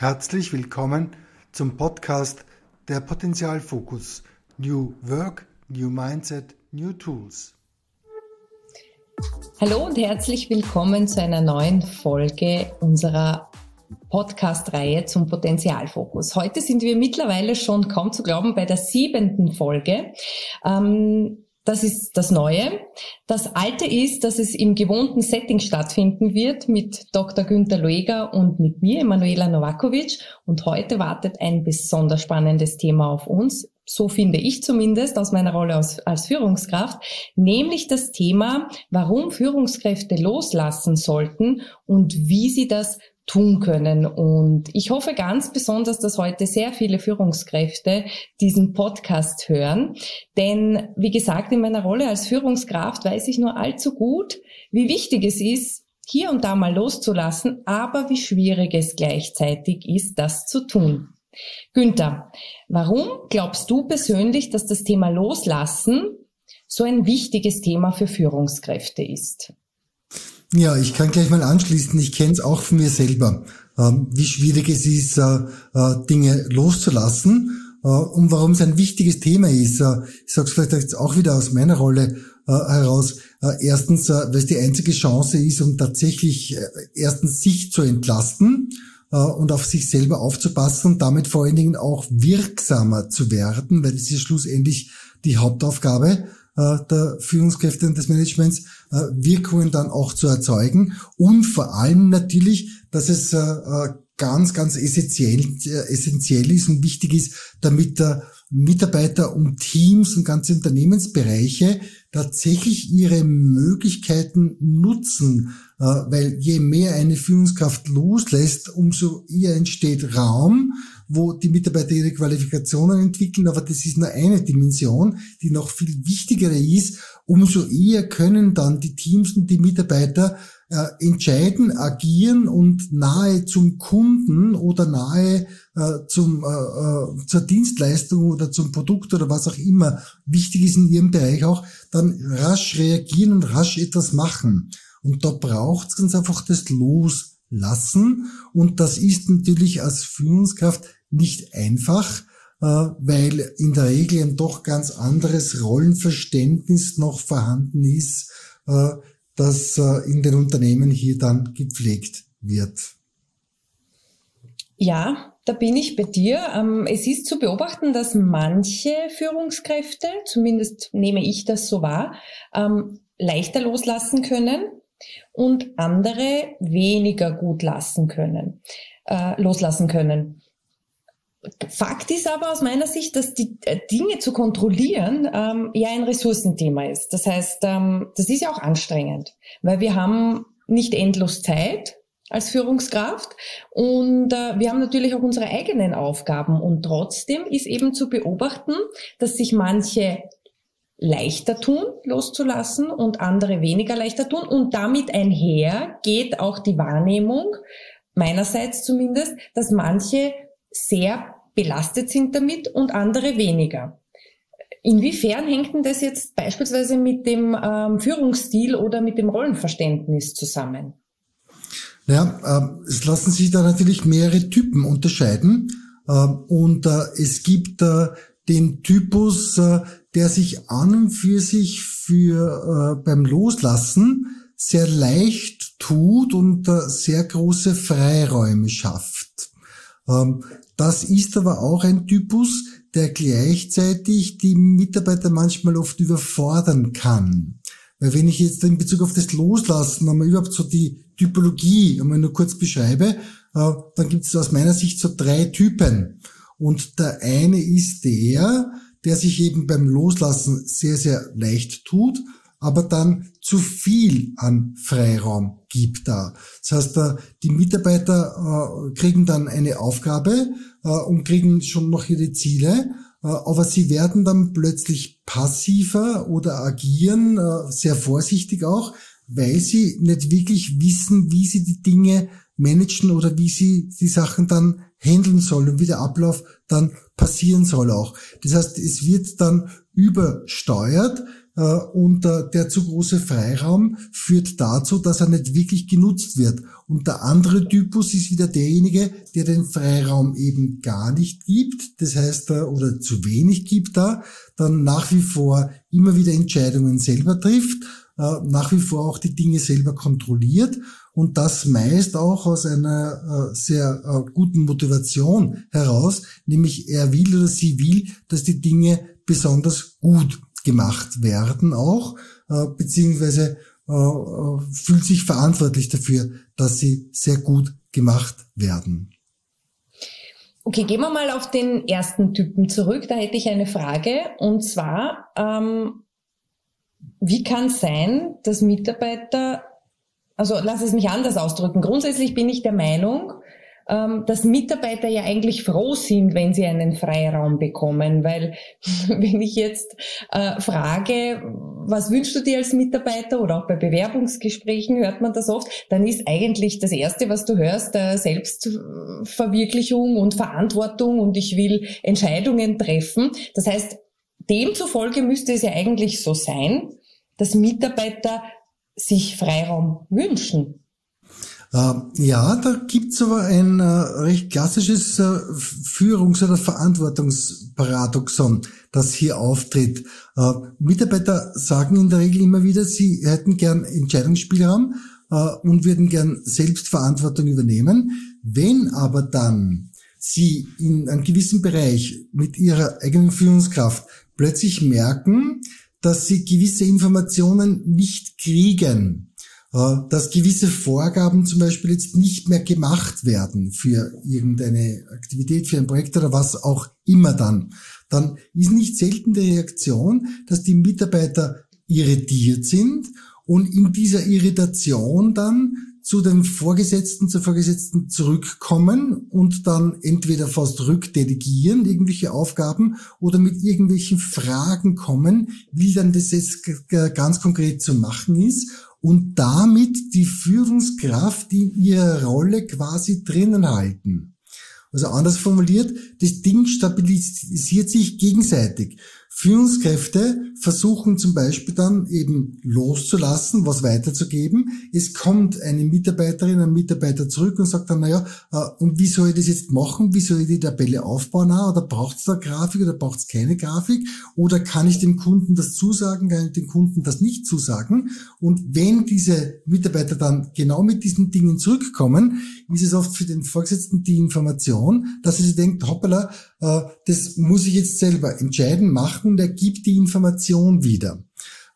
Herzlich willkommen zum Podcast der Potenzialfokus New Work, New Mindset, New Tools. Hallo und herzlich willkommen zu einer neuen Folge unserer Podcast-Reihe zum Potenzialfokus. Heute sind wir mittlerweile schon kaum zu glauben bei der siebenten Folge. Ähm, das ist das Neue. Das Alte ist, dass es im gewohnten Setting stattfinden wird mit Dr. Günther Lueger und mit mir, Emanuela Novakovic. Und heute wartet ein besonders spannendes Thema auf uns. So finde ich zumindest aus meiner Rolle als, als Führungskraft, nämlich das Thema, warum Führungskräfte loslassen sollten und wie sie das tun können. Und ich hoffe ganz besonders, dass heute sehr viele Führungskräfte diesen Podcast hören. Denn wie gesagt, in meiner Rolle als Führungskraft weiß ich nur allzu gut, wie wichtig es ist, hier und da mal loszulassen, aber wie schwierig es gleichzeitig ist, das zu tun. Günther, warum glaubst du persönlich, dass das Thema Loslassen so ein wichtiges Thema für Führungskräfte ist? Ja, ich kann gleich mal anschließen. Ich kenne es auch von mir selber, ähm, wie schwierig es ist, äh, äh, Dinge loszulassen äh, und warum es ein wichtiges Thema ist. Ich sage es vielleicht jetzt auch wieder aus meiner Rolle heraus. Erstens, weil es die einzige Chance ist, um tatsächlich erstens sich zu entlasten und auf sich selber aufzupassen und damit vor allen Dingen auch wirksamer zu werden, weil das ist schlussendlich die Hauptaufgabe der Führungskräfte und des Managements äh, Wirkungen dann auch zu erzeugen. Und vor allem natürlich, dass es äh, ganz, ganz essentiell, essentiell ist und wichtig ist, damit Mitarbeiter und Teams und ganze Unternehmensbereiche tatsächlich ihre Möglichkeiten nutzen, weil je mehr eine Führungskraft loslässt, umso eher entsteht Raum wo die Mitarbeiter ihre Qualifikationen entwickeln, aber das ist nur eine Dimension, die noch viel wichtigere ist. Umso eher können dann die Teams und die Mitarbeiter äh, entscheiden, agieren und nahe zum Kunden oder nahe äh, zum, äh, äh, zur Dienstleistung oder zum Produkt oder was auch immer wichtig ist in ihrem Bereich auch, dann rasch reagieren und rasch etwas machen. Und da braucht es ganz einfach das Loslassen. Und das ist natürlich als Führungskraft nicht einfach, äh, weil in der Regel ein doch ganz anderes Rollenverständnis noch vorhanden ist, äh, das äh, in den Unternehmen hier dann gepflegt wird. Ja, da bin ich bei dir. Ähm, es ist zu beobachten, dass manche Führungskräfte, zumindest nehme ich das so wahr, ähm, leichter loslassen können und andere weniger gut lassen können, loslassen können. Fakt ist aber aus meiner Sicht, dass die äh, Dinge zu kontrollieren ähm, ja ein Ressourcenthema ist. Das heißt, ähm, das ist ja auch anstrengend, weil wir haben nicht endlos Zeit als Führungskraft und äh, wir haben natürlich auch unsere eigenen Aufgaben und trotzdem ist eben zu beobachten, dass sich manche leichter tun, loszulassen und andere weniger leichter tun und damit einher geht auch die Wahrnehmung, meinerseits zumindest, dass manche sehr belastet sind damit und andere weniger. Inwiefern hängt denn das jetzt beispielsweise mit dem ähm, Führungsstil oder mit dem Rollenverständnis zusammen? Ja, äh, es lassen sich da natürlich mehrere Typen unterscheiden. Äh, und äh, es gibt äh, den Typus, äh, der sich an und für sich für äh, beim Loslassen sehr leicht tut und sehr große Freiräume schafft. Ähm, das ist aber auch ein Typus, der gleichzeitig die Mitarbeiter manchmal oft überfordern kann. Weil wenn ich jetzt in Bezug auf das Loslassen einmal überhaupt so die Typologie einmal nur kurz beschreibe, äh, dann gibt es aus meiner Sicht so drei Typen. Und der eine ist der, der sich eben beim Loslassen sehr, sehr leicht tut aber dann zu viel an Freiraum gibt da. Das heißt, äh, die Mitarbeiter äh, kriegen dann eine Aufgabe äh, und kriegen schon noch ihre Ziele, aber sie werden dann plötzlich passiver oder agieren, sehr vorsichtig auch, weil sie nicht wirklich wissen, wie sie die Dinge managen oder wie sie die Sachen dann handeln sollen und wie der Ablauf dann passieren soll auch. Das heißt, es wird dann übersteuert äh, und äh, der zu große Freiraum führt dazu, dass er nicht wirklich genutzt wird. Und der andere Typus ist wieder derjenige, der den Freiraum eben gar nicht gibt, das heißt, äh, oder zu wenig gibt da, dann nach wie vor immer wieder Entscheidungen selber trifft, nach wie vor auch die Dinge selber kontrolliert und das meist auch aus einer sehr guten Motivation heraus, nämlich er will oder sie will, dass die Dinge besonders gut gemacht werden auch, äh, beziehungsweise äh, äh, fühlt sich verantwortlich dafür, dass sie sehr gut gemacht werden. Okay, gehen wir mal auf den ersten Typen zurück. Da hätte ich eine Frage. Und zwar, ähm, wie kann es sein, dass Mitarbeiter, also lass es mich anders ausdrücken. Grundsätzlich bin ich der Meinung, ähm, dass Mitarbeiter ja eigentlich froh sind, wenn sie einen Freiraum bekommen. Weil wenn ich jetzt äh, frage, was wünschst du dir als Mitarbeiter oder auch bei Bewerbungsgesprächen hört man das oft, dann ist eigentlich das Erste, was du hörst, äh, Selbstverwirklichung und Verantwortung und ich will Entscheidungen treffen. Das heißt, demzufolge müsste es ja eigentlich so sein, dass Mitarbeiter sich Freiraum wünschen. Äh, ja, da gibt's aber ein äh, recht klassisches äh, Führungs- oder Verantwortungsparadoxon, das hier auftritt. Mitarbeiter sagen in der Regel immer wieder, sie hätten gern Entscheidungsspielraum und würden gern Selbstverantwortung übernehmen. Wenn aber dann sie in einem gewissen Bereich mit ihrer eigenen Führungskraft plötzlich merken, dass sie gewisse Informationen nicht kriegen, äh, dass gewisse Vorgaben zum Beispiel jetzt nicht mehr gemacht werden für irgendeine Aktivität, für ein Projekt oder was auch immer dann, dann ist nicht selten die Reaktion, dass die Mitarbeiter irritiert sind und in dieser Irritation dann zu den Vorgesetzten, zur Vorgesetzten zurückkommen und dann entweder fast rückdelegieren, irgendwelche Aufgaben, oder mit irgendwelchen Fragen kommen, wie dann das jetzt ganz konkret zu machen ist und damit die Führungskraft in ihrer Rolle quasi drinnen halten. Also anders formuliert, das Ding stabilisiert sich gegenseitig. Führungskräfte versuchen zum Beispiel dann eben loszulassen, was weiterzugeben. Es kommt eine Mitarbeiterin, ein Mitarbeiter zurück und sagt dann, naja, äh, und wie soll ich das jetzt machen? Wie soll ich die Tabelle aufbauen? Ah, oder braucht es da Grafik oder braucht es keine Grafik? Oder kann ich dem Kunden das zusagen, kann ich dem Kunden das nicht zusagen? Und wenn diese Mitarbeiter dann genau mit diesen Dingen zurückkommen, ist es oft für den Vorgesetzten die Information, dass er sich denkt, hoppala, äh, das muss ich jetzt selber entscheiden, machen und er gibt die Information wieder.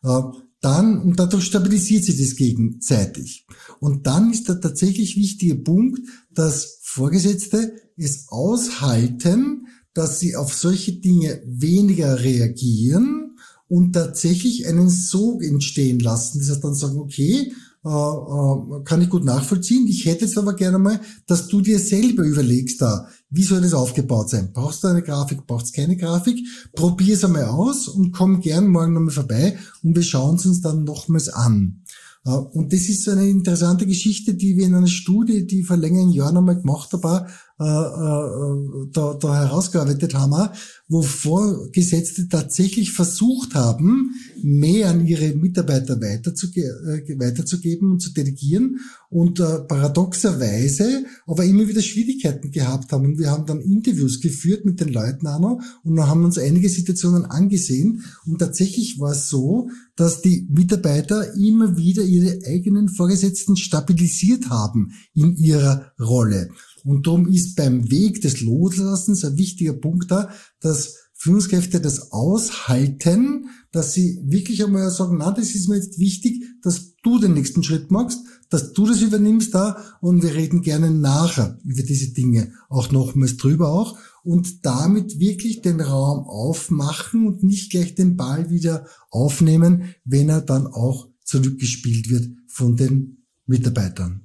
Äh, dann, und dadurch stabilisiert sich das gegenseitig. Und dann ist der tatsächlich wichtige Punkt, dass Vorgesetzte es aushalten, dass sie auf solche Dinge weniger reagieren und tatsächlich einen Sog entstehen lassen. Das heißt dann sagen, okay, äh, äh, kann ich gut nachvollziehen. Ich hätte jetzt aber gerne mal, dass du dir selber überlegst da, wie soll das aufgebaut sein? Brauchst du eine Grafik, brauchst du keine Grafik? Probier es einmal aus und komm gern morgen nochmal vorbei und wir schauen es uns dann nochmals an. Äh, und das ist eine interessante Geschichte, die wir in einer Studie, die vor längeren Jahren einmal gemacht haben, äh, äh, da, da herausgearbeitet haben, wo Vorgesetzte tatsächlich versucht haben, mehr an ihre Mitarbeiter weiterzuge äh, weiterzugeben und zu delegieren und äh, paradoxerweise aber immer wieder Schwierigkeiten gehabt haben. Und wir haben dann Interviews geführt mit den Leuten auch noch und haben uns einige Situationen angesehen und tatsächlich war es so, dass die Mitarbeiter immer wieder ihre eigenen Vorgesetzten stabilisiert haben in ihrer Rolle. Und darum ist beim Weg des Loslassens ein wichtiger Punkt da, dass Führungskräfte das aushalten, dass sie wirklich einmal sagen, na, das ist mir jetzt wichtig, dass du den nächsten Schritt machst, dass du das übernimmst da und wir reden gerne nachher über diese Dinge auch nochmals drüber auch und damit wirklich den Raum aufmachen und nicht gleich den Ball wieder aufnehmen, wenn er dann auch zurückgespielt wird von den Mitarbeitern.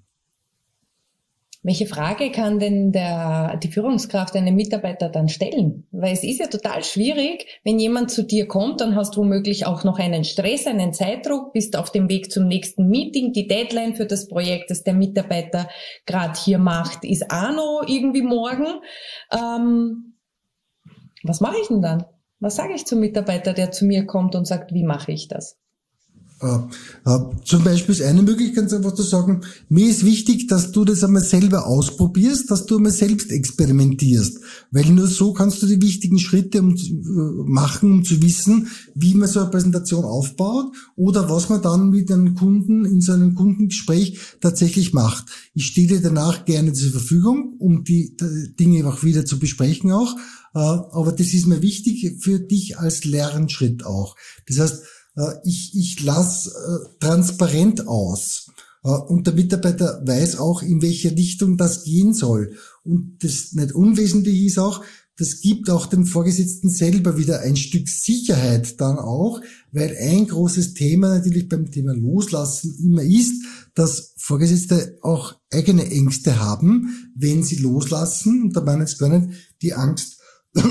Welche Frage kann denn der, die Führungskraft einem Mitarbeiter dann stellen? Weil es ist ja total schwierig, wenn jemand zu dir kommt, dann hast du womöglich auch noch einen Stress, einen Zeitdruck, bist auf dem Weg zum nächsten Meeting, die Deadline für das Projekt, das der Mitarbeiter gerade hier macht, ist auch noch irgendwie morgen. Ähm, was mache ich denn dann? Was sage ich zum Mitarbeiter, der zu mir kommt und sagt, wie mache ich das? Äh, äh, zum Beispiel ist eine Möglichkeit einfach zu sagen, mir ist wichtig, dass du das einmal selber ausprobierst, dass du einmal selbst experimentierst, weil nur so kannst du die wichtigen Schritte äh, machen, um zu wissen, wie man so eine Präsentation aufbaut oder was man dann mit einem Kunden in so einem Kundengespräch tatsächlich macht. Ich stehe dir danach gerne zur Verfügung, um die, die Dinge auch wieder zu besprechen auch, aber das ist mir wichtig für dich als Lernschritt auch. Das heißt, äh, ich, ich lasse äh, transparent aus. Äh, und der Mitarbeiter weiß auch, in welche Richtung das gehen soll. Und das nicht unwesentlich ist auch, das gibt auch dem Vorgesetzten selber wieder ein Stück Sicherheit dann auch, weil ein großes Thema natürlich beim Thema Loslassen immer ist, dass Vorgesetzte auch eigene Ängste haben, wenn sie loslassen. Und da meine ich gar nicht die Angst,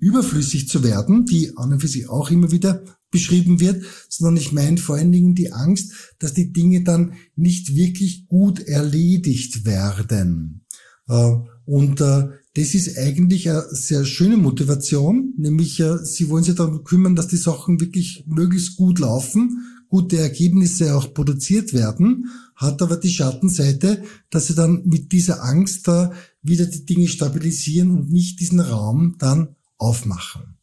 überflüssig zu werden, die an und für sich auch immer wieder beschrieben wird, sondern ich meine vor allen Dingen die Angst, dass die Dinge dann nicht wirklich gut erledigt werden. Äh, und äh, das ist eigentlich eine sehr schöne Motivation, nämlich äh, Sie wollen sich darum kümmern, dass die Sachen wirklich möglichst gut laufen, gute Ergebnisse auch produziert werden, hat aber die Schattenseite, dass Sie dann mit dieser Angst da wieder die Dinge stabilisieren und nicht diesen Raum dann aufmachen.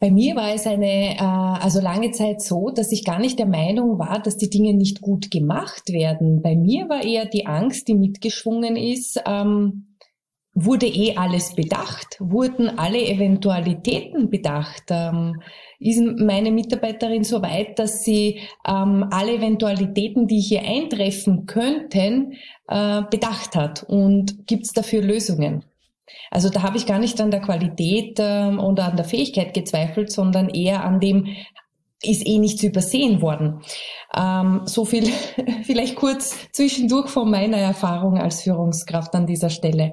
Bei mir war es eine, äh, also lange Zeit so, dass ich gar nicht der Meinung war, dass die Dinge nicht gut gemacht werden. Bei mir war eher die Angst, die mitgeschwungen ist, ähm, wurde eh alles bedacht? Wurden alle Eventualitäten bedacht? Ähm, ist meine Mitarbeiterin so weit, dass sie ähm, alle Eventualitäten, die hier eintreffen könnten, äh, bedacht hat? Und gibt es dafür Lösungen? Also da habe ich gar nicht an der Qualität ähm, oder an der Fähigkeit gezweifelt, sondern eher an dem, ist eh nicht zu übersehen worden. Ähm, so viel vielleicht kurz zwischendurch von meiner Erfahrung als Führungskraft an dieser Stelle.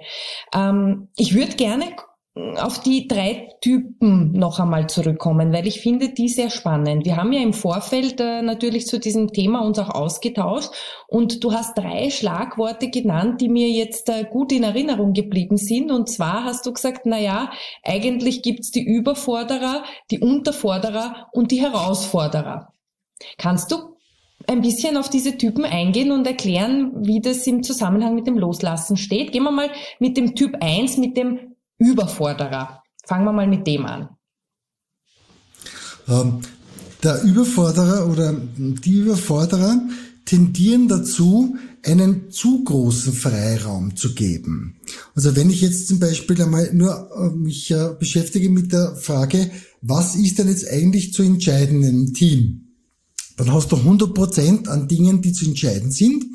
Ähm, ich würde gerne auf die drei Typen noch einmal zurückkommen, weil ich finde die sehr spannend. Wir haben ja im Vorfeld äh, natürlich zu diesem Thema uns auch ausgetauscht und du hast drei Schlagworte genannt, die mir jetzt äh, gut in Erinnerung geblieben sind. Und zwar hast du gesagt, na ja, eigentlich gibt's die Überforderer, die Unterforderer und die Herausforderer. Kannst du ein bisschen auf diese Typen eingehen und erklären, wie das im Zusammenhang mit dem Loslassen steht? Gehen wir mal mit dem Typ 1, mit dem Überforderer. Fangen wir mal mit dem an. Ähm, der Überforderer oder die Überforderer tendieren dazu, einen zu großen Freiraum zu geben. Also wenn ich jetzt zum Beispiel einmal nur äh, mich äh, beschäftige mit der Frage, was ist denn jetzt eigentlich zu entscheiden im Team? Dann hast du 100 Prozent an Dingen, die zu entscheiden sind.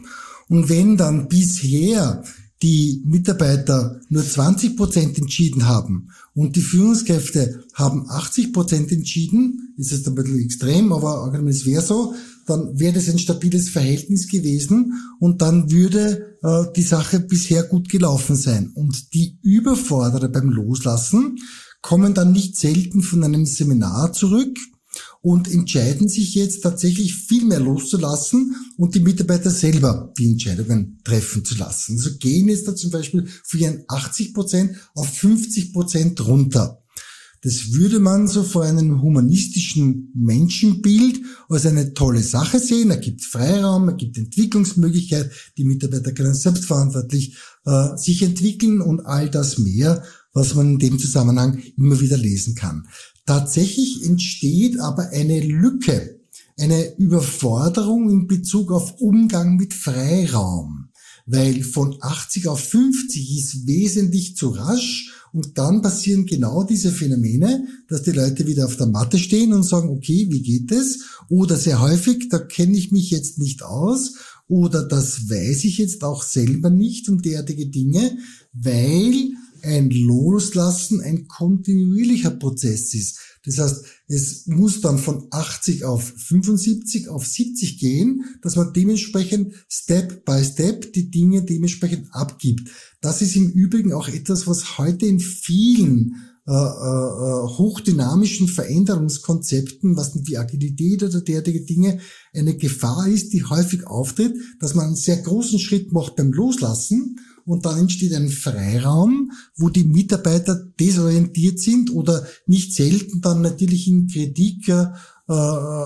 Und wenn dann bisher die Mitarbeiter nur 20 Prozent entschieden haben und die Führungskräfte haben 80 Prozent entschieden, ist jetzt ein bisschen extrem, aber es wäre so, dann wäre das ein stabiles Verhältnis gewesen und dann würde äh, die Sache bisher gut gelaufen sein. Und die Überforderer beim Loslassen kommen dann nicht selten von einem Seminar zurück, und entscheiden sich jetzt tatsächlich viel mehr loszulassen und die Mitarbeiter selber die Entscheidungen treffen zu lassen. Also gehen jetzt da zum Beispiel von ihren 80 Prozent auf 50 Prozent runter. Das würde man so vor einem humanistischen Menschenbild als eine tolle Sache sehen. Er gibt Freiraum, er gibt Entwicklungsmöglichkeit, die Mitarbeiter können selbstverantwortlich äh, sich entwickeln und all das mehr, was man in dem Zusammenhang immer wieder lesen kann. Tatsächlich entsteht aber eine Lücke, eine Überforderung in Bezug auf Umgang mit Freiraum, weil von 80 auf 50 ist wesentlich zu rasch und dann passieren genau diese Phänomene, dass die Leute wieder auf der Matte stehen und sagen, okay, wie geht es? Oder sehr häufig, da kenne ich mich jetzt nicht aus oder das weiß ich jetzt auch selber nicht um derartige Dinge, weil ein Loslassen ein kontinuierlicher Prozess ist. Das heißt, es muss dann von 80 auf 75 auf 70 gehen, dass man dementsprechend Step by Step die Dinge dementsprechend abgibt. Das ist im Übrigen auch etwas, was heute in vielen äh, äh, hochdynamischen Veränderungskonzepten, was wie Agilität oder derartige Dinge eine Gefahr ist, die häufig auftritt, dass man einen sehr großen Schritt macht beim Loslassen und dann entsteht ein Freiraum, wo die Mitarbeiter desorientiert sind oder nicht selten dann natürlich in Kritik äh,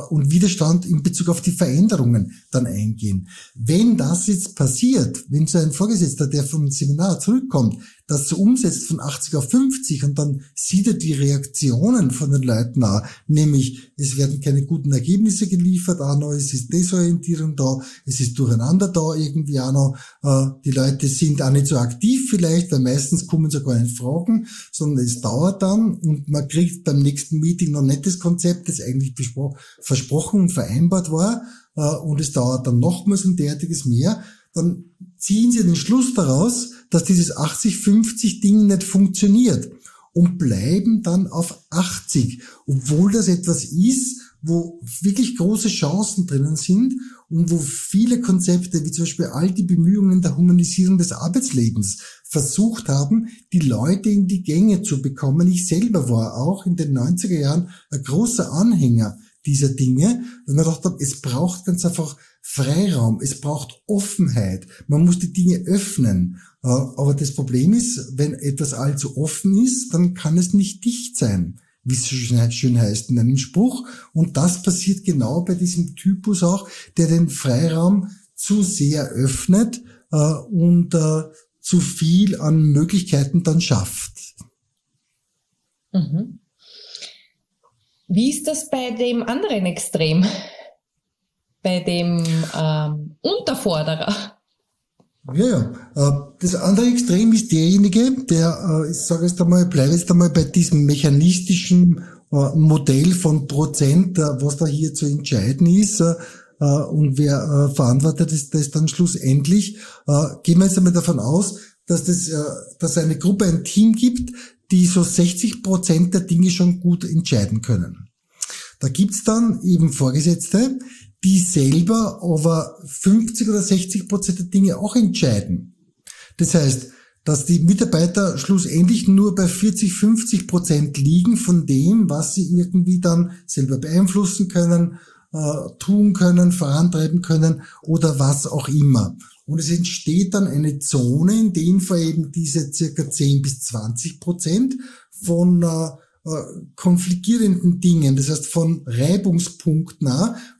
und Widerstand in Bezug auf die Veränderungen dann eingehen. Wenn das jetzt passiert, wenn so ein Vorgesetzter, der vom Seminar zurückkommt, das so umsetzt von 80 auf 50 und dann sieht er die Reaktionen von den Leuten an, nämlich es werden keine guten Ergebnisse geliefert, auch noch, es ist Desorientierung da, es ist Durcheinander da irgendwie auch noch, äh, die Leute sind auch nicht so aktiv vielleicht, weil meistens kommen sie gar nicht Fragen, sondern es dauert dann und man kriegt beim nächsten Meeting noch nicht das Konzept, das eigentlich versprochen und vereinbart war äh, und es dauert dann nochmals ein derartiges mehr, dann ziehen sie den Schluss daraus, dass dieses 80-50 Ding nicht funktioniert und bleiben dann auf 80, obwohl das etwas ist, wo wirklich große Chancen drinnen sind und wo viele Konzepte, wie zum Beispiel all die Bemühungen der Humanisierung des Arbeitslebens, versucht haben, die Leute in die Gänge zu bekommen. Ich selber war auch in den 90er Jahren ein großer Anhänger dieser Dinge, weil man gedacht hat, es braucht ganz einfach Freiraum, es braucht Offenheit, man muss die Dinge öffnen. Äh, aber das Problem ist, wenn etwas allzu offen ist, dann kann es nicht dicht sein, wie es schön heißt in einem Spruch. Und das passiert genau bei diesem Typus auch, der den Freiraum zu sehr öffnet äh, und äh, zu viel an Möglichkeiten dann schafft. Mhm. Wie ist das bei dem anderen Extrem? Bei dem ähm, Unterforderer? Ja, ja. Äh, das andere Extrem ist derjenige, der, äh, ich sage jetzt einmal, bleibe jetzt einmal bei diesem mechanistischen äh, Modell von Prozent, was da hier zu entscheiden ist und wer verantwortet ist das dann schlussendlich. Gehen wir jetzt einmal davon aus, dass das, eine Gruppe ein Team gibt, die so 60 Prozent der Dinge schon gut entscheiden können. Da gibt's dann eben Vorgesetzte, die selber aber 50 oder 60 Prozent der Dinge auch entscheiden. Das heißt, dass die Mitarbeiter schlussendlich nur bei 40, 50 Prozent liegen von dem, was sie irgendwie dann selber beeinflussen können, äh, tun können, vorantreiben können oder was auch immer. Und es entsteht dann eine Zone, in dem vor eben diese circa 10 bis 20 Prozent von äh, äh, konfligierenden Dingen, das heißt von Reibungspunkten,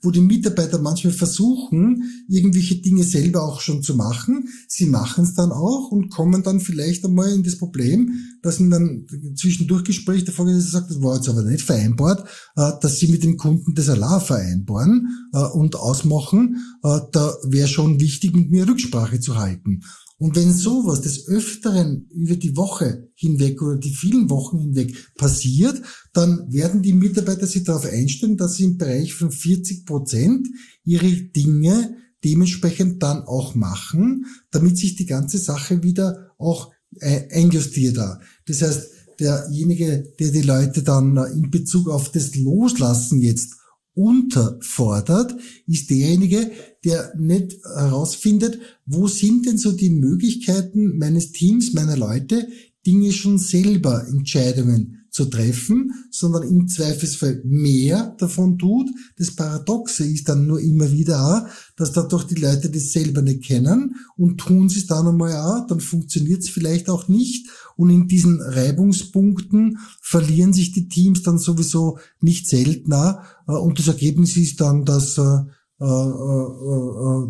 wo die Mitarbeiter manchmal versuchen, irgendwelche Dinge selber auch schon zu machen. Sie machen es dann auch und kommen dann vielleicht einmal in das Problem, dass in dann zwischendurch Gespräch der Vorgesetzte sagt, das war jetzt aber nicht vereinbart, äh, dass sie mit dem Kunden das Allah vereinbaren äh, und ausmachen. Da wäre schon wichtig, mit mir Rücksprache zu halten. Und wenn sowas des Öfteren über die Woche hinweg oder die vielen Wochen hinweg passiert, dann werden die Mitarbeiter sich darauf einstellen, dass sie im Bereich von 40 Prozent ihre Dinge dementsprechend dann auch machen, damit sich die ganze Sache wieder auch äh, einjustiert. Das heißt, derjenige, der die Leute dann in Bezug auf das Loslassen jetzt unterfordert, ist derjenige, der nicht herausfindet, wo sind denn so die Möglichkeiten meines Teams, meiner Leute, Dinge schon selber Entscheidungen zu treffen, sondern im Zweifelsfall mehr davon tut. Das Paradoxe ist dann nur immer wieder auch, dass dadurch die Leute das selber nicht kennen und tun sie es dann einmal auch, dann funktioniert es vielleicht auch nicht und in diesen Reibungspunkten verlieren sich die Teams dann sowieso nicht seltener und das Ergebnis ist dann, dass äh, äh,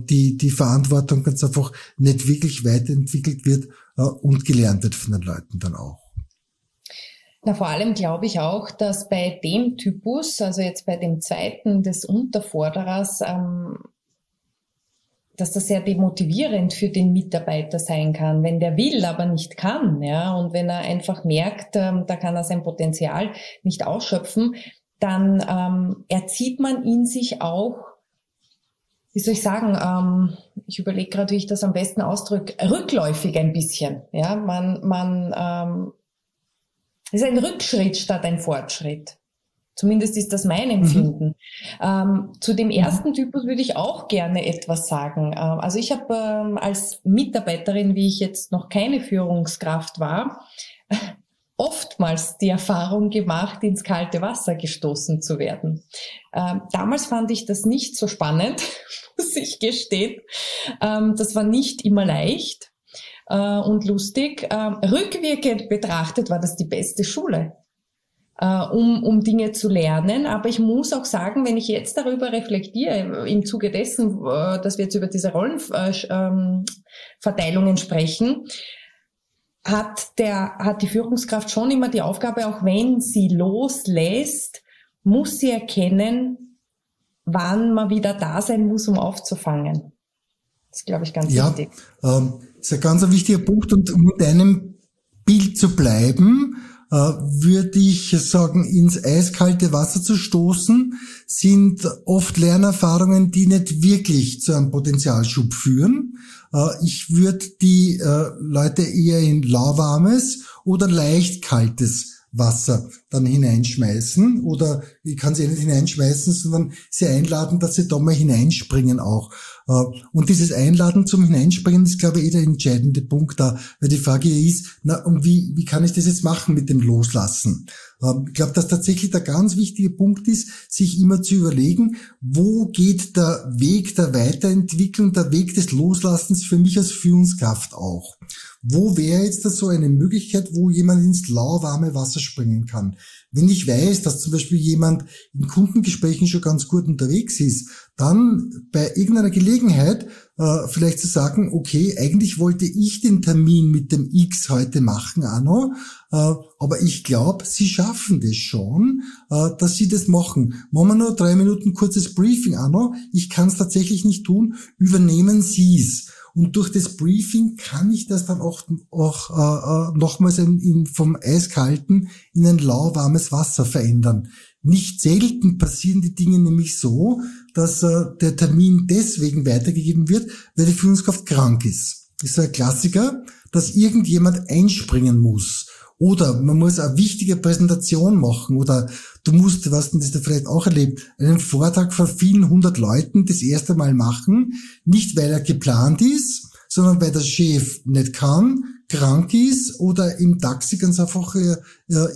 die, die Verantwortung ganz einfach nicht wirklich weiterentwickelt wird und gelernt wird von den Leuten dann auch. Na, vor allem glaube ich auch, dass bei dem Typus, also jetzt bei dem zweiten des Unterforderers, ähm, dass das sehr demotivierend für den Mitarbeiter sein kann, wenn der will, aber nicht kann, ja, und wenn er einfach merkt, ähm, da kann er sein Potenzial nicht ausschöpfen, dann ähm, erzieht man ihn sich auch wie soll ich sagen, ähm, ich überlege gerade, wie ich das am besten ausdrücke, rückläufig ein bisschen. Ja, man, man ähm, ist ein Rückschritt statt ein Fortschritt. Zumindest ist das mein Empfinden. Mhm. Ähm, zu dem ersten Typus würde ich auch gerne etwas sagen. Ähm, also ich habe ähm, als Mitarbeiterin, wie ich jetzt noch keine Führungskraft war, oftmals die Erfahrung gemacht, ins kalte Wasser gestoßen zu werden. Ähm, damals fand ich das nicht so spannend, muss ich gestehen. Ähm, das war nicht immer leicht äh, und lustig. Ähm, rückwirkend betrachtet war das die beste Schule. Uh, um, um Dinge zu lernen. Aber ich muss auch sagen, wenn ich jetzt darüber reflektiere, im Zuge dessen, uh, dass wir jetzt über diese Rollenverteilungen äh, ähm, sprechen, hat der, hat die Führungskraft schon immer die Aufgabe, auch wenn sie loslässt, muss sie erkennen, wann man wieder da sein muss, um aufzufangen. Das ist, glaube ich, ganz ja, wichtig. Ähm, ist ein ganz wichtiger Punkt und um mit deinem Bild zu bleiben, äh, würde ich sagen, ins eiskalte Wasser zu stoßen, sind oft Lernerfahrungen, die nicht wirklich zu einem Potenzialschub führen. Äh, ich würde die äh, Leute eher in lauwarmes oder leicht kaltes Wasser dann hineinschmeißen oder ich kann sie nicht hineinschmeißen, sondern sie einladen, dass sie da mal hineinspringen auch. Äh, und dieses Einladen zum Hineinspringen ist, glaube ich, eh der entscheidende Punkt da, weil die Frage ist, na, und wie, wie kann ich das jetzt machen mit dem Loslassen? Ähm, ich glaube, dass tatsächlich der ganz wichtige Punkt ist, sich immer zu überlegen, wo geht der Weg der Weiterentwicklung, der Weg des Loslassens für mich als Führungskraft auch? Wo wäre jetzt da so eine Möglichkeit, wo jemand ins lauwarme Wasser springen kann? Wenn ich weiß, dass zum Beispiel jemand in Kundengesprächen schon ganz gut unterwegs ist, dann bei irgendeiner Gelegenheit äh, vielleicht zu sagen, okay, eigentlich wollte ich den Termin mit dem X heute machen, Anno, äh, aber ich glaube, Sie schaffen das schon, äh, dass Sie das machen. Machen wir nur drei Minuten kurzes Briefing, Anno. Ich kann es tatsächlich nicht tun. Übernehmen Sie es. Und durch das Briefing kann ich das dann auch, auch äh, äh nochmals in, in, vom eiskalten in ein lauwarmes Wasser verändern. Nicht selten passieren die Dinge nämlich so, dass äh, der Termin deswegen weitergegeben wird, weil die Führungskraft krank ist. Das ist ein Klassiker, dass irgendjemand einspringen muss. Oder man muss eine wichtige Präsentation machen oder du musst, was denn das da vielleicht auch erlebt, einen Vortrag vor vielen hundert Leuten das erste Mal machen, nicht weil er geplant ist, sondern weil der Chef nicht kann, krank ist oder im Taxi ganz einfach äh,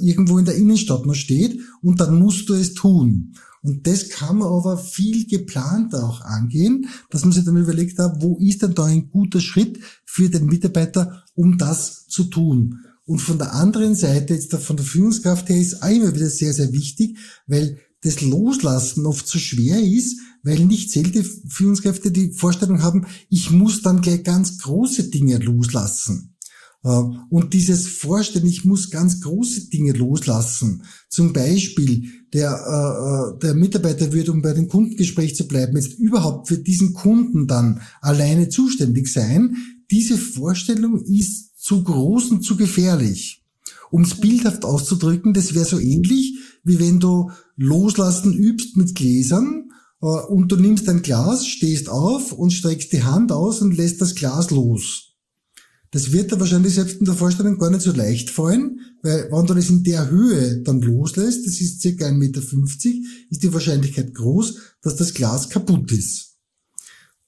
irgendwo in der Innenstadt noch steht und dann musst du es tun. Und das kann man aber viel geplanter auch angehen, dass man sich dann überlegt hat, wo ist denn da ein guter Schritt für den Mitarbeiter, um das zu tun. Und von der anderen Seite, jetzt von der Führungskraft her, ist auch immer wieder sehr, sehr wichtig, weil das Loslassen oft so schwer ist, weil nicht selten Führungskräfte die Vorstellung haben, ich muss dann gleich ganz große Dinge loslassen. Äh, und dieses Vorstellen, ich muss ganz große Dinge loslassen. Zum Beispiel, der, äh, äh, der Mitarbeiter wird, um bei dem Kundengespräch zu bleiben, jetzt überhaupt für diesen Kunden dann alleine zuständig sein. Diese Vorstellung ist zu groß und zu gefährlich. Um es bildhaft auszudrücken, das wäre so ähnlich, wie wenn du Loslassen übst mit Gläsern äh, und du nimmst ein Glas, stehst auf und streckst die Hand aus und lässt das Glas los. Das wird dir wahrscheinlich selbst in der Vorstellung gar nicht so leicht fallen, weil wenn du das in der Höhe dann loslässt, das ist circa 1,50 Meter, ist die Wahrscheinlichkeit groß, dass das Glas kaputt ist.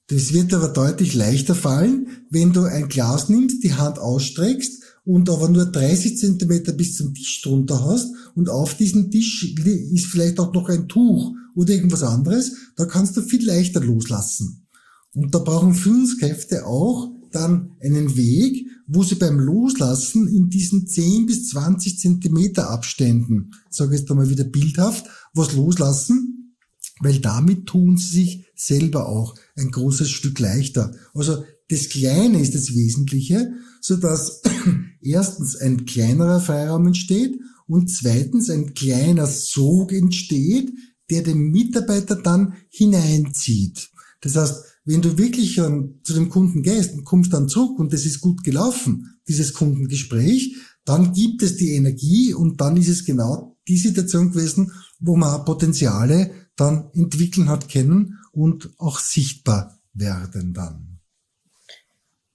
Das wird aber deutlich leichter fallen, wenn du ein Glas nimmst, die Hand ausstreckst und aber nur 30 Zentimeter bis zum Tisch drunter hast und auf diesem Tisch ist vielleicht auch noch ein Tuch oder irgendwas anderes, da kannst du viel leichter loslassen. Und da brauchen Führungskräfte auch dann einen Weg, wo sie beim Loslassen in diesen 10 bis 20 Zentimeter Abständen, sage ich jetzt einmal wieder bildhaft, was loslassen, weil damit tun sie sich selber auch ein großes Stück leichter. Also das Kleine ist das Wesentliche, so dass erstens ein kleinerer Freiraum entsteht und zweitens ein kleiner Sog entsteht, der den Mitarbeiter dann hineinzieht. Das heißt, wenn du wirklich zu dem Kunden gehst und kommst dann zurück und das ist gut gelaufen, dieses Kundengespräch, dann gibt es die Energie und dann ist es genau die Situation gewesen, wo man Potenziale dann entwickeln hat können und auch sichtbar werden dann.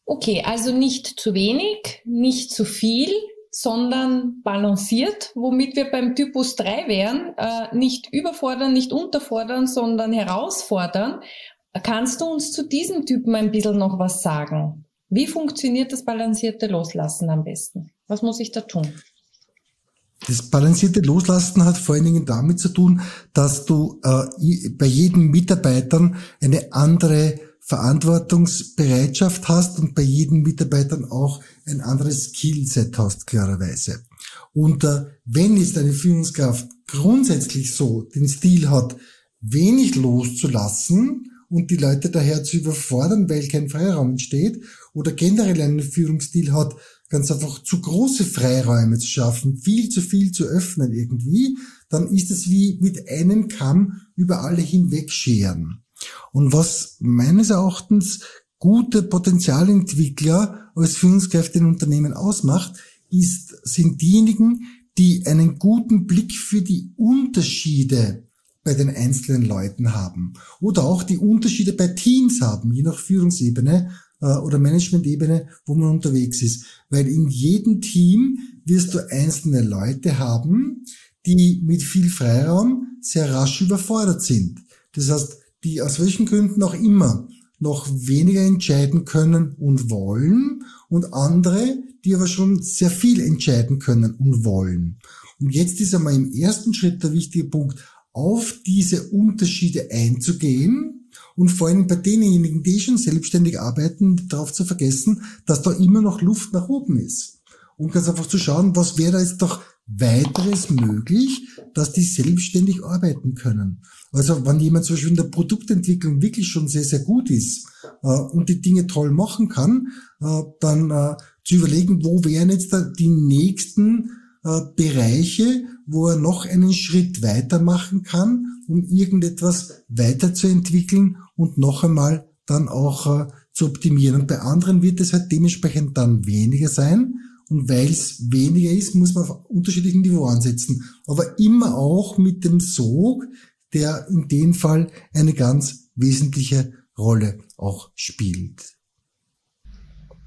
Okay, also nicht zu wenig, nicht zu viel, sondern balanciert, womit wir beim Typus 3 wären, äh, nicht überfordern, nicht unterfordern, sondern herausfordern. Kannst du uns zu diesem Typen ein bisschen noch was sagen? Wie funktioniert das balancierte Loslassen am besten? Was muss ich da tun? Das balancierte Loslassen hat vor allen Dingen damit zu tun, dass du äh, bei jedem Mitarbeitern eine andere Verantwortungsbereitschaft hast und bei jedem Mitarbeitern auch ein anderes Skillset hast, klarerweise. Und äh, wenn jetzt eine Führungskraft grundsätzlich so den Stil hat, wenig loszulassen und die Leute daher zu überfordern, weil kein Freiraum entsteht, oder generell einen Führungsstil hat, ganz einfach zu große Freiräume zu schaffen, viel zu viel zu öffnen irgendwie, dann ist es wie mit einem Kamm über alle hinwegscheren. Und was meines Erachtens gute Potenzialentwickler als Führungskräfte in Unternehmen ausmacht, ist, sind diejenigen, die einen guten Blick für die Unterschiede bei den einzelnen Leuten haben oder auch die Unterschiede bei Teams haben, je nach Führungsebene äh, oder Management-Ebene, wo man unterwegs ist. Weil in jedem Team wirst du einzelne Leute haben, die mit viel Freiraum sehr rasch überfordert sind. Das heißt, die aus welchen Gründen auch immer noch weniger entscheiden können und wollen und andere, die aber schon sehr viel entscheiden können und wollen. Und jetzt ist einmal im ersten Schritt der wichtige Punkt, auf diese Unterschiede einzugehen und vor allem bei denjenigen, die schon selbstständig arbeiten, darauf zu vergessen, dass da immer noch Luft nach oben ist. Und ganz einfach zu schauen, was wäre da jetzt doch weiteres möglich, dass die selbstständig arbeiten können. Also wenn jemand zum Beispiel in der Produktentwicklung wirklich schon sehr, sehr gut ist äh, und die Dinge toll machen kann, äh, dann äh, zu überlegen, wo wären jetzt da die nächsten äh, Bereiche, wo er noch einen Schritt weitermachen kann, um irgendetwas weiterzuentwickeln und noch einmal dann auch äh, zu optimieren. Und bei anderen wird es halt dementsprechend dann weniger sein. Und weil es weniger ist, muss man auf unterschiedlichen Niveau ansetzen. Aber immer auch mit dem Sog, der in dem Fall eine ganz wesentliche Rolle auch spielt.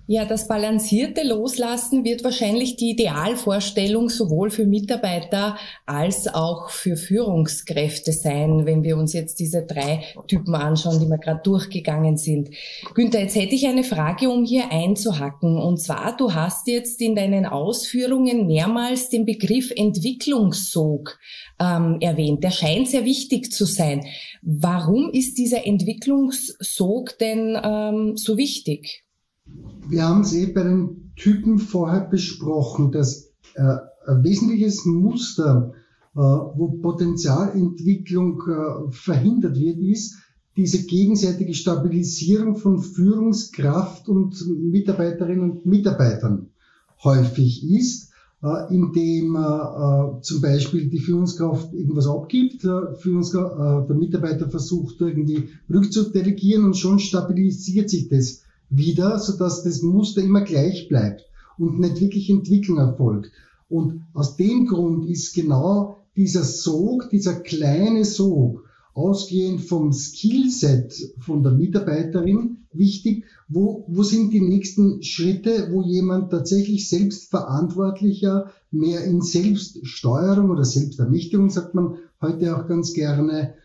Ja, das balancierte Loslassen wird wahrscheinlich die Idealvorstellung sowohl für Mitarbeiter als auch für Führungskräfte sein, wenn wir uns jetzt diese drei Typen anschauen, die wir gerade durchgegangen sind. Günther, jetzt hätte ich eine Frage, um hier einzuhacken. Und zwar, du hast jetzt in deinen Ausführungen mehrmals den Begriff Entwicklungssog ähm, erwähnt. Der scheint sehr wichtig zu sein. Warum ist dieser Entwicklungssog denn ähm, so wichtig? Wir haben es eh bei den Typen vorher besprochen, dass äh, ein wesentliches Muster, äh, wo Potenzialentwicklung äh, verhindert wird, ist diese gegenseitige Stabilisierung von Führungskraft und Mitarbeiterinnen und Mitarbeitern häufig ist, äh, indem äh, äh, zum Beispiel die Führungskraft irgendwas abgibt, der Mitarbeiter versucht irgendwie rückzudelegieren und schon stabilisiert sich das wieder, sodass das Muster immer gleich bleibt und nicht wirklich Entwicklung erfolgt. Und aus dem Grund ist genau dieser Sog, dieser kleine Sog, ausgehend vom Skillset von der Mitarbeiterin wichtig, wo, wo sind die nächsten Schritte, wo jemand tatsächlich selbstverantwortlicher, mehr in Selbststeuerung oder Selbstermächtigung, sagt man heute auch ganz gerne,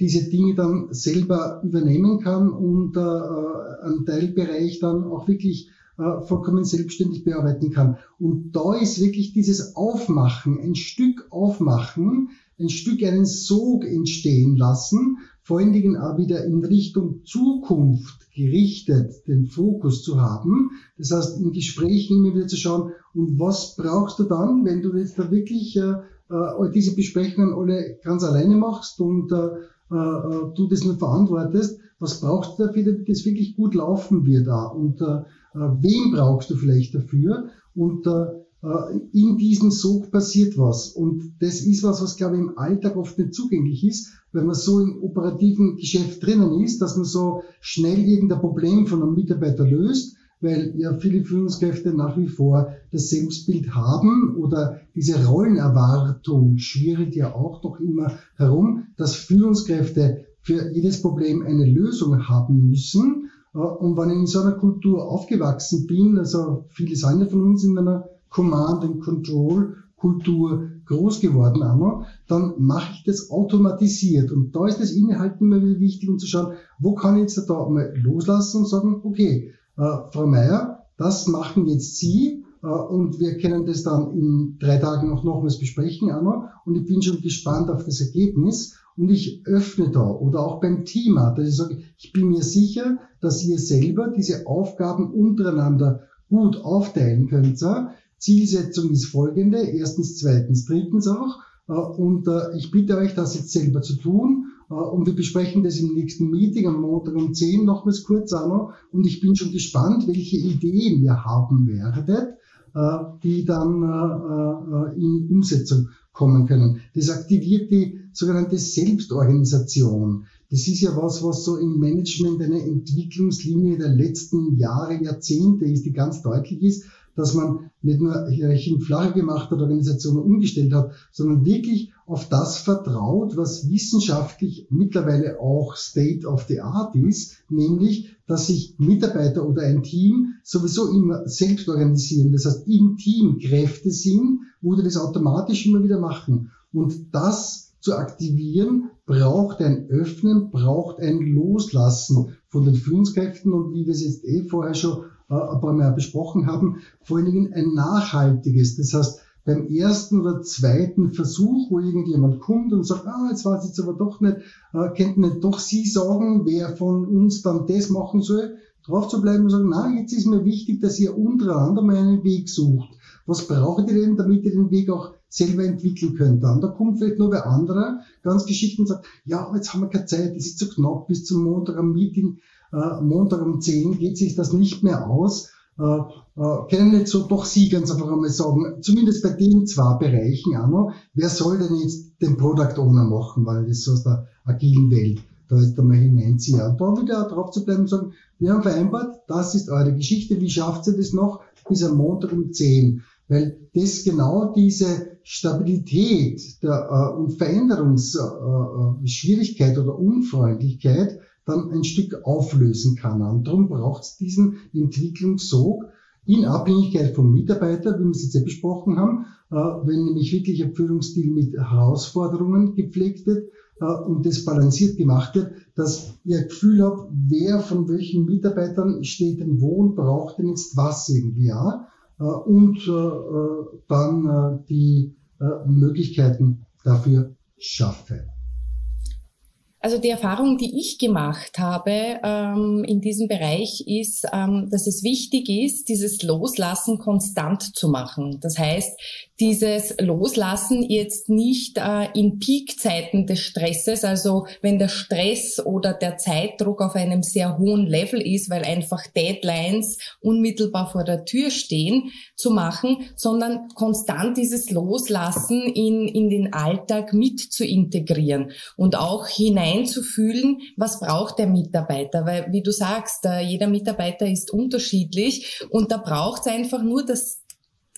diese Dinge dann selber übernehmen kann und äh, einen Teilbereich dann auch wirklich äh, vollkommen selbstständig bearbeiten kann. Und da ist wirklich dieses Aufmachen, ein Stück aufmachen, ein Stück einen Sog entstehen lassen, vor allen Dingen auch wieder in Richtung Zukunft gerichtet den Fokus zu haben. Das heißt, in Gesprächen immer wieder zu schauen, und was brauchst du dann, wenn du jetzt da wirklich äh, äh, diese Besprechungen alle ganz alleine machst und äh, äh, du das nur verantwortest, was brauchst du dafür, damit das wirklich gut laufen wird da und äh, äh, wen brauchst du vielleicht dafür? Und äh, äh, in diesem Sog passiert was. Und das ist was, was glaube ich im Alltag oft nicht zugänglich ist, wenn man so im operativen Geschäft drinnen ist, dass man so schnell irgendein Problem von einem Mitarbeiter löst weil ja viele Führungskräfte nach wie vor das Selbstbild haben oder diese Rollenerwartung schwirrt ja auch noch immer herum, dass Führungskräfte für jedes Problem eine Lösung haben müssen. Äh, und wenn ich in so einer Kultur aufgewachsen bin, also viele sind von uns in einer Command and Control Kultur groß geworden, Anno, dann mache ich das automatisiert. Und da ist das Innehalten immer wieder wichtig, um zu schauen, wo kann ich jetzt da mal loslassen und sagen, okay, Frau Meier, das machen jetzt Sie äh, und wir können das dann in drei Tagen auch nochmals besprechen, Anno. Und ich bin schon gespannt auf das Ergebnis und ich öffne da oder auch beim Thema, dass ich sage, ich bin mir sicher, dass ihr selber diese Aufgaben untereinander gut aufteilen könnt. Zielsetzung ist folgende, erstens, zweitens, drittens auch. Äh, und äh, ich bitte euch, das jetzt selber zu tun. Äh, und wir besprechen das im nächsten Meeting am Montag um 10 nochmals kurz auch noch. Und ich bin schon gespannt, welche Ideen ihr haben werdet, die dann in Umsetzung kommen können. Das aktiviert die sogenannte Selbstorganisation. Das ist ja was, was so im Management eine Entwicklungslinie der letzten Jahre, Jahrzehnte ist, die ganz deutlich ist dass man nicht nur Hierarchien flacher gemacht hat, Organisationen umgestellt hat, sondern wirklich auf das vertraut, was wissenschaftlich mittlerweile auch State of the Art ist, nämlich, dass sich Mitarbeiter oder ein Team sowieso immer selbst organisieren. Das heißt, im Team Kräfte sind, wo die das automatisch immer wieder machen. Und das zu aktivieren, braucht ein Öffnen, braucht ein Loslassen von den Führungskräften und wie wir es jetzt eh vorher schon äh, ein paar Mal besprochen haben, vor allen Dingen ein nachhaltiges. Das heißt, beim ersten oder zweiten Versuch, wo irgendjemand kommt und sagt, ah, jetzt weiß ich jetzt aber doch nicht, äh, könnten nicht doch Sie sagen, wer von uns dann das machen soll, drauf zu bleiben und sagen, na, jetzt ist mir wichtig, dass ihr untereinander mal einen Weg sucht. Was braucht ihr denn, damit ihr den Weg auch selber entwickeln könnt? Und da kommt vielleicht noch wer anderer ganz geschickt und sagt, ja, jetzt haben wir keine Zeit, es ist zu knapp bis zum Montag am Meeting Montag um 10 geht sich das nicht mehr aus. Äh, äh, können nicht so doch Sie ganz einfach einmal sagen, zumindest bei den zwei Bereichen noch, wer soll denn jetzt den Product Owner machen, weil das so aus der agilen Welt da jetzt einmal hineinziehen. Und da wieder drauf zu bleiben und sagen, wir haben vereinbart, das ist eure Geschichte, wie schafft ihr das noch bis am Montag um 10? Weil das genau diese Stabilität der, äh, und Veränderungsschwierigkeit äh, oder Unfreundlichkeit dann ein Stück auflösen kann. Und darum braucht es diesen Entwicklungssog in Abhängigkeit vom Mitarbeiter, wie wir es jetzt ja besprochen haben, äh, wenn nämlich wirklich ein Führungsstil mit Herausforderungen gepflegt wird äh, und das balanciert gemacht wird, dass ihr Gefühl habt, wer von welchen Mitarbeitern steht denn wo und braucht denn jetzt was irgendwie, ja, äh, und dann die Möglichkeiten dafür schaffe. Also die Erfahrung, die ich gemacht habe ähm, in diesem Bereich, ist, ähm, dass es wichtig ist, dieses Loslassen konstant zu machen. Das heißt, dieses Loslassen jetzt nicht äh, in Peakzeiten des Stresses, also wenn der Stress oder der Zeitdruck auf einem sehr hohen Level ist, weil einfach Deadlines unmittelbar vor der Tür stehen, zu machen, sondern konstant dieses Loslassen in, in den Alltag mit zu integrieren und auch hineinzufühlen, was braucht der Mitarbeiter, weil wie du sagst, äh, jeder Mitarbeiter ist unterschiedlich und da braucht es einfach nur das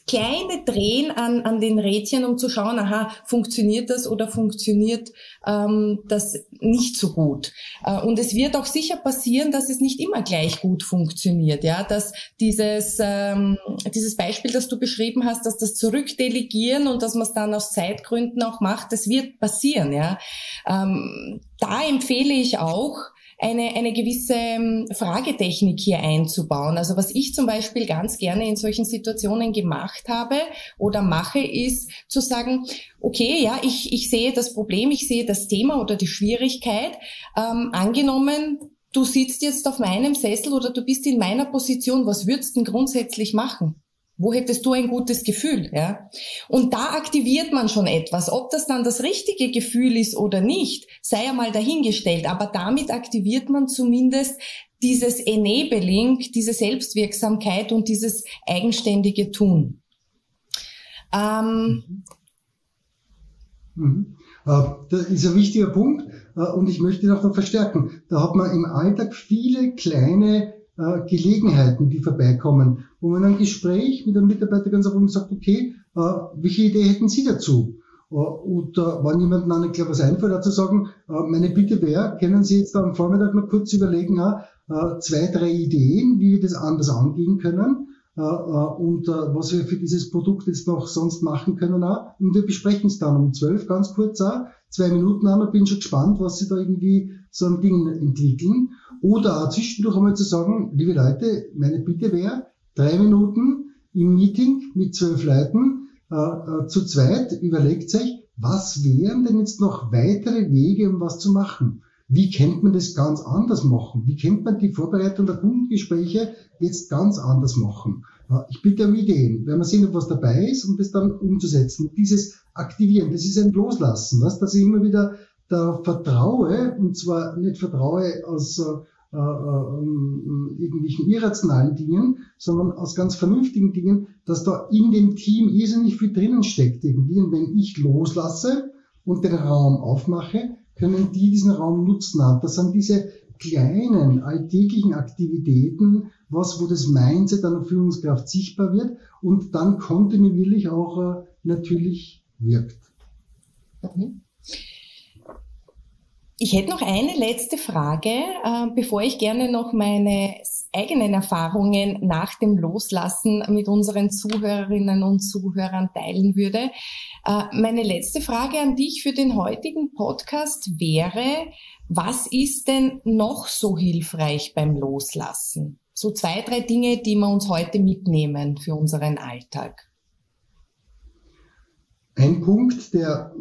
kleine Drehen an, an den Rädchen, um zu schauen, aha, funktioniert das oder funktioniert ähm, das nicht so gut. Äh, und es wird auch sicher passieren, dass es nicht immer gleich gut funktioniert. Ja, dass dieses, ähm, dieses Beispiel, das du beschrieben hast, dass das Zurückdelegieren und dass man es dann aus Zeitgründen auch macht, das wird passieren. Ja, ähm, da empfehle ich auch, eine, eine gewisse ähm, Fragetechnik hier einzubauen. Also was ich zum Beispiel ganz gerne in solchen Situationen gemacht habe oder mache, ist zu sagen, okay, ja, ich, ich sehe das Problem, ich sehe das Thema oder die Schwierigkeit. Ähm, angenommen, du sitzt jetzt auf meinem Sessel oder du bist in meiner Position, was würdest du denn grundsätzlich machen? Wo hättest du ein gutes Gefühl? Ja? Und da aktiviert man schon etwas. Ob das dann das richtige Gefühl ist oder nicht, sei einmal dahingestellt. Aber damit aktiviert man zumindest dieses Enabling, diese Selbstwirksamkeit und dieses eigenständige Tun. Ähm, mhm. Mhm. Äh, das ist ein wichtiger Punkt äh, und ich möchte noch verstärken. Da hat man im Alltag viele kleine äh, Gelegenheiten, die vorbeikommen, wo man ein Gespräch mit einem Mitarbeiter ganz einfach sagt, okay, äh, welche Idee hätten Sie dazu? und wenn jemand noch nicht klar was einfällt, dazu sagen, meine Bitte wäre, können Sie jetzt am Vormittag noch kurz überlegen, zwei, drei Ideen, wie wir das anders angehen können und was wir für dieses Produkt jetzt noch sonst machen können auch. Und wir besprechen es dann um zwölf ganz kurz auch, zwei Minuten an und bin schon gespannt, was Sie da irgendwie so ein Ding entwickeln. Oder auch zwischendurch einmal zu sagen, liebe Leute, meine Bitte wäre, drei Minuten im Meeting mit zwölf Leuten äh, äh, zu zweit, überlegt euch, was wären denn jetzt noch weitere Wege, um was zu machen? Wie könnte man das ganz anders machen? Wie könnte man die Vorbereitung der Kundengespräche jetzt ganz anders machen? Äh, ich bitte um Ideen. Wenn wir sehen, ob was dabei ist, um das dann umzusetzen. Dieses Aktivieren, das ist ein Loslassen, was, dass ich immer wieder da vertraue, und zwar nicht vertraue aus äh, äh, irgendwelchen irrationalen Dingen, sondern aus ganz vernünftigen Dingen, dass da in dem Team irrsinnig viel drinnen steckt irgendwie. Und wenn ich loslasse und den Raum aufmache, können die diesen Raum nutzen. Das sind diese kleinen alltäglichen Aktivitäten, was, wo das Mindset einer Führungskraft sichtbar wird und dann kontinuierlich auch äh, natürlich wirkt. Mhm. Ich hätte noch eine letzte Frage, äh, bevor ich gerne noch meine eigenen Erfahrungen nach dem Loslassen mit unseren Zuhörerinnen und Zuhörern teilen würde. Äh, meine letzte Frage an dich für den heutigen Podcast wäre, was ist denn noch so hilfreich beim Loslassen? So zwei, drei Dinge, die wir uns heute mitnehmen für unseren Alltag. Ein Punkt, der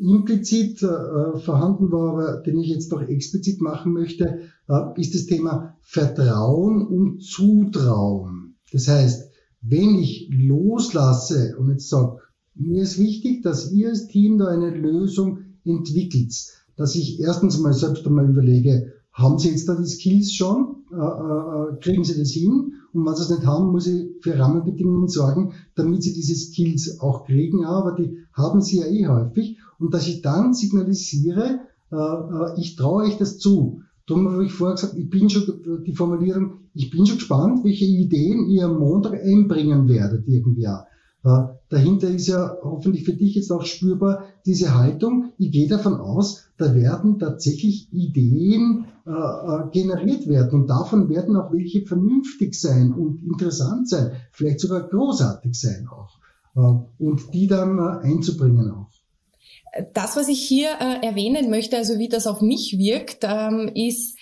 implizit äh, vorhanden war, aber den ich jetzt noch explizit machen möchte, äh, ist das Thema Vertrauen und Zutrauen. Das heißt, wenn ich loslasse und jetzt sage, mir ist wichtig, dass ihr als Team da eine Lösung entwickelt, dass ich erstens mal selbst einmal überlege, haben Sie jetzt da die Skills schon? Äh, äh, äh kriegen Sie das hin? Und wenn sie es nicht haben, muss ich für Rahmenbedingungen sorgen, damit sie diese Skills auch kriegen. Aber die haben sie ja eh häufig. Und dass ich dann signalisiere, äh, äh, ich traue euch das zu. Darum habe ich vorher gesagt, ich bin schon, die Formulierung, ich bin schon gespannt, welche Ideen ihr am Montag einbringen werdet irgendwie auch. Äh, dahinter ist ja hoffentlich für dich jetzt auch spürbar diese Haltung. Ich gehe davon aus, da werden tatsächlich Ideen äh, äh, generiert werden und davon werden auch welche vernünftig sein und interessant sein, vielleicht sogar großartig sein auch äh, und die dann äh, einzubringen auch. Das, was ich hier äh, erwähnen möchte, also wie das auf mich wirkt, ähm, ist,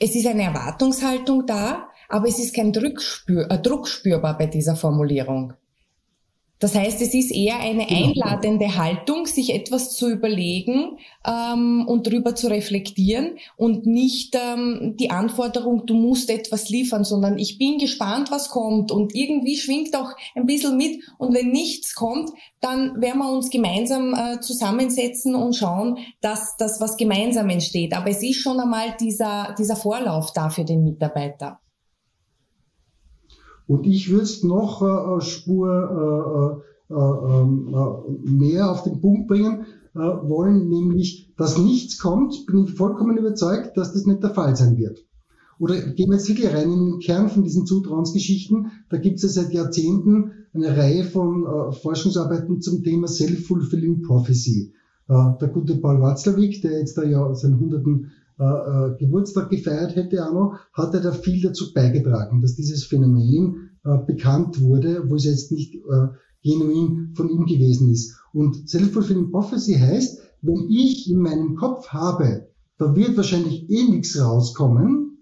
es ist eine Erwartungshaltung da, aber es ist kein Druck, spür, äh, Druck spürbar bei dieser Formulierung. Das heißt, es ist eher eine genau. einladende Haltung, sich etwas zu überlegen ähm, und darüber zu reflektieren und nicht ähm, die Anforderung, du musst etwas liefern, sondern ich bin gespannt, was kommt und irgendwie schwingt auch ein bisschen mit und wenn nichts kommt, dann werden wir uns gemeinsam äh, zusammensetzen und schauen, dass das was gemeinsam entsteht. Aber es ist schon einmal dieser, dieser Vorlauf da für den Mitarbeiter. Und ich würde es noch äh, Spur äh, äh, ähm, äh, mehr auf den Punkt bringen äh, wollen, nämlich, dass nichts kommt, bin ich vollkommen überzeugt, dass das nicht der Fall sein wird. Oder gehen wir jetzt wirklich rein in den Kern von diesen Zutrauensgeschichten. Da gibt es ja seit Jahrzehnten eine Reihe von äh, Forschungsarbeiten zum Thema Self-Fulfilling Prophecy. Äh, der gute Paul Watzlawick, der jetzt da ja seinen hunderten äh, äh, Geburtstag gefeiert hätte noch, hat er da viel dazu beigetragen, dass dieses Phänomen äh, bekannt wurde, wo es jetzt nicht äh, genuin von ihm gewesen ist. Und Self-Fulfilling Prophecy heißt, wenn ich in meinem Kopf habe, da wird wahrscheinlich eh nichts rauskommen,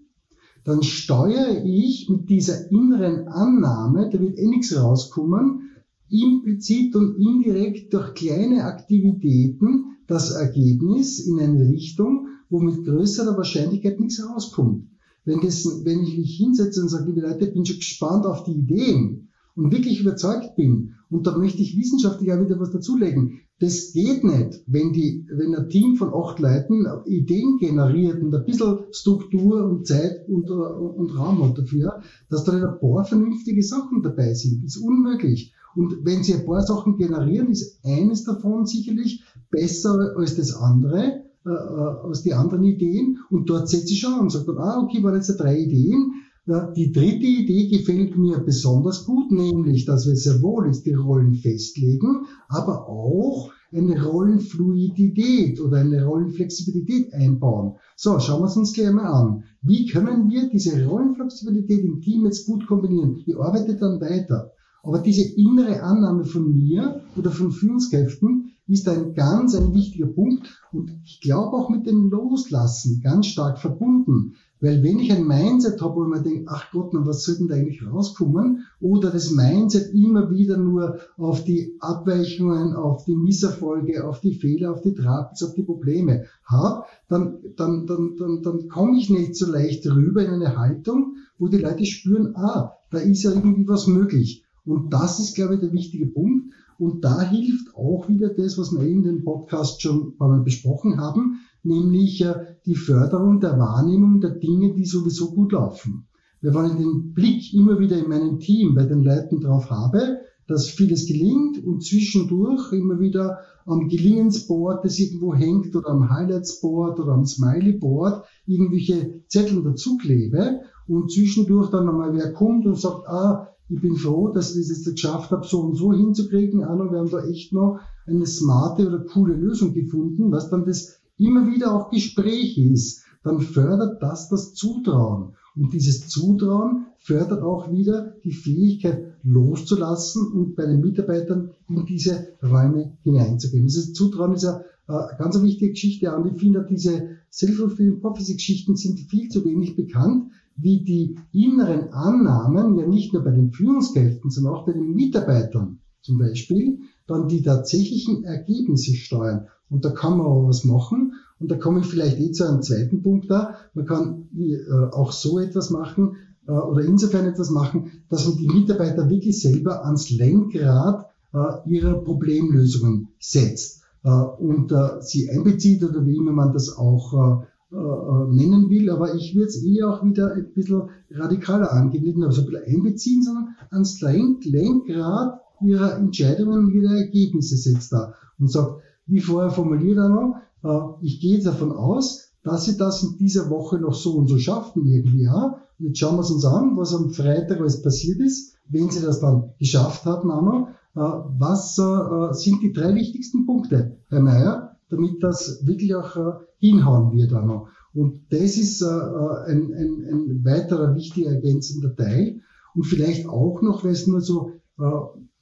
dann steuere ich mit dieser inneren Annahme, da wird eh nichts rauskommen, implizit und indirekt durch kleine Aktivitäten das Ergebnis in eine Richtung, wo mit größerer Wahrscheinlichkeit nichts rauskommt. Wenn, das, wenn ich mich hinsetze und sage, liebe Leute, ich bin schon gespannt auf die Ideen und wirklich überzeugt bin, und da möchte ich wissenschaftlich auch wieder was dazulegen, das geht nicht, wenn, die, wenn ein Team von acht Leuten Ideen generiert und ein bisschen Struktur und Zeit und, und Raum hat dafür, dass da nicht ein paar vernünftige Sachen dabei sind. Das ist unmöglich. Und wenn sie ein paar Sachen generieren, ist eines davon sicherlich besser als das andere. Äh, äh, aus die anderen Ideen und dort setze ich schon und sage ah, okay, waren jetzt drei Ideen. Die dritte Idee gefällt mir besonders gut, nämlich, dass wir sehr wohl jetzt die Rollen festlegen, aber auch eine Rollenfluidität oder eine Rollenflexibilität einbauen. So, schauen wir es uns gleich mal an. Wie können wir diese Rollenflexibilität im Team jetzt gut kombinieren? Ich arbeite dann weiter. Aber diese innere Annahme von mir oder von Führungskräften ist ein ganz ein wichtiger Punkt und ich glaube auch mit dem Loslassen ganz stark verbunden. Weil wenn ich ein Mindset habe, wo ich mir denke, ach Gott, na, was soll denn da eigentlich rauskommen? Oder das Mindset immer wieder nur auf die Abweichungen, auf die Misserfolge, auf die Fehler, auf die Trapez, auf die Probleme habe, dann, dann, dann, dann, dann komme ich nicht so leicht rüber in eine Haltung, wo die Leute spüren, ah, da ist ja irgendwie was möglich. Und das ist, glaube ich, der wichtige Punkt. Und da hilft auch wieder das, was wir in dem Podcast schon besprochen haben, nämlich äh, die Förderung der Wahrnehmung der Dinge, die sowieso gut laufen. Wenn ich den Blick immer wieder in meinem Team bei den Leuten drauf habe, dass vieles gelingt und zwischendurch immer wieder am Gelingensboard, das irgendwo hängt oder am Highlightsboard oder am Smileyboard irgendwelche Zettel dazuklebe und zwischendurch dann einmal wer kommt und sagt, ah, ich bin froh, dass ich das jetzt geschafft habe, so und so hinzukriegen. Anna, wir haben da echt noch eine smarte oder coole Lösung gefunden, was dann das immer wieder auch Gespräch ist, dann fördert das das Zutrauen. Und dieses Zutrauen fördert auch wieder die Fähigkeit loszulassen und bei den Mitarbeitern in diese Räume hineinzugehen. Dieses Zutrauen ist ja äh, eine ganz wichtige Geschichte und ich finde, diese Self-Fulfilling Prophecy Geschichten sind viel zu wenig bekannt, wie die inneren Annahmen, ja nicht nur bei den Führungskräften, sondern auch bei den Mitarbeitern zum Beispiel, dann die tatsächlichen Ergebnisse steuern. Und da kann man auch was machen. Und da komme ich vielleicht eh zu einem zweiten Punkt da. Man kann äh, auch so etwas machen äh, oder insofern etwas machen, dass man die Mitarbeiter wirklich selber ans Lenkrad äh, ihrer Problemlösungen setzt und sie einbezieht oder wie immer man das auch äh, nennen will, aber ich würde es eher auch wieder ein bisschen radikaler angehen, nicht nur so ein bisschen einbeziehen, sondern ans Lenkrad ihrer Entscheidungen und ihrer Ergebnisse setzt da und sagt, wie vorher formuliert er noch, äh, ich gehe davon aus, dass sie das in dieser Woche noch so und so schaffen irgendwie, ja. Und jetzt schauen wir uns an, was am Freitag alles passiert ist, wenn sie das dann geschafft haben, Anna. Äh, was äh, sind die drei wichtigsten Punkte, Herr Mayer, damit das wirklich auch hinhauen wird, Anna. Und das ist ein, ein, ein weiterer wichtiger ergänzender Teil. Und vielleicht auch noch, weil es nur so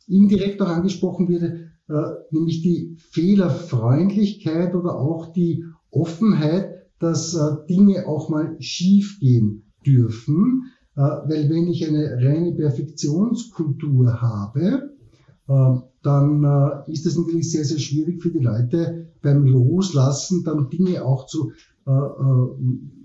indirekt auch angesprochen wird, äh, nämlich die Fehlerfreundlichkeit oder auch die Offenheit, dass äh, Dinge auch mal schief gehen dürfen. Äh, weil wenn ich eine reine Perfektionskultur habe, dann ist es natürlich sehr, sehr schwierig für die Leute beim Loslassen dann Dinge auch zu,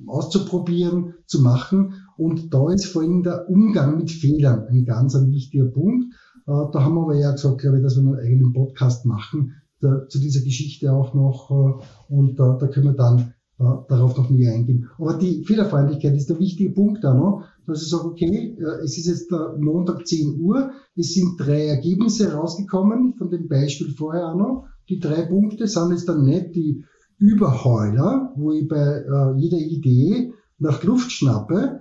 auszuprobieren, zu machen. Und da ist vor allem der Umgang mit Fehlern ein ganz ein wichtiger Punkt. Äh, da haben wir aber ja gesagt, glaube ich, dass wir einen eigenen Podcast machen da, zu dieser Geschichte auch noch. Äh, und da, da können wir dann äh, darauf noch näher eingehen. Aber die Fehlerfreundlichkeit ist der wichtige Punkt da noch, dass ich sage, okay, es ist jetzt Montag 10 Uhr, es sind drei Ergebnisse rausgekommen von dem Beispiel vorher auch noch. Die drei Punkte sind jetzt dann nicht die Überheuler, wo ich bei jeder Idee nach Luft schnappe,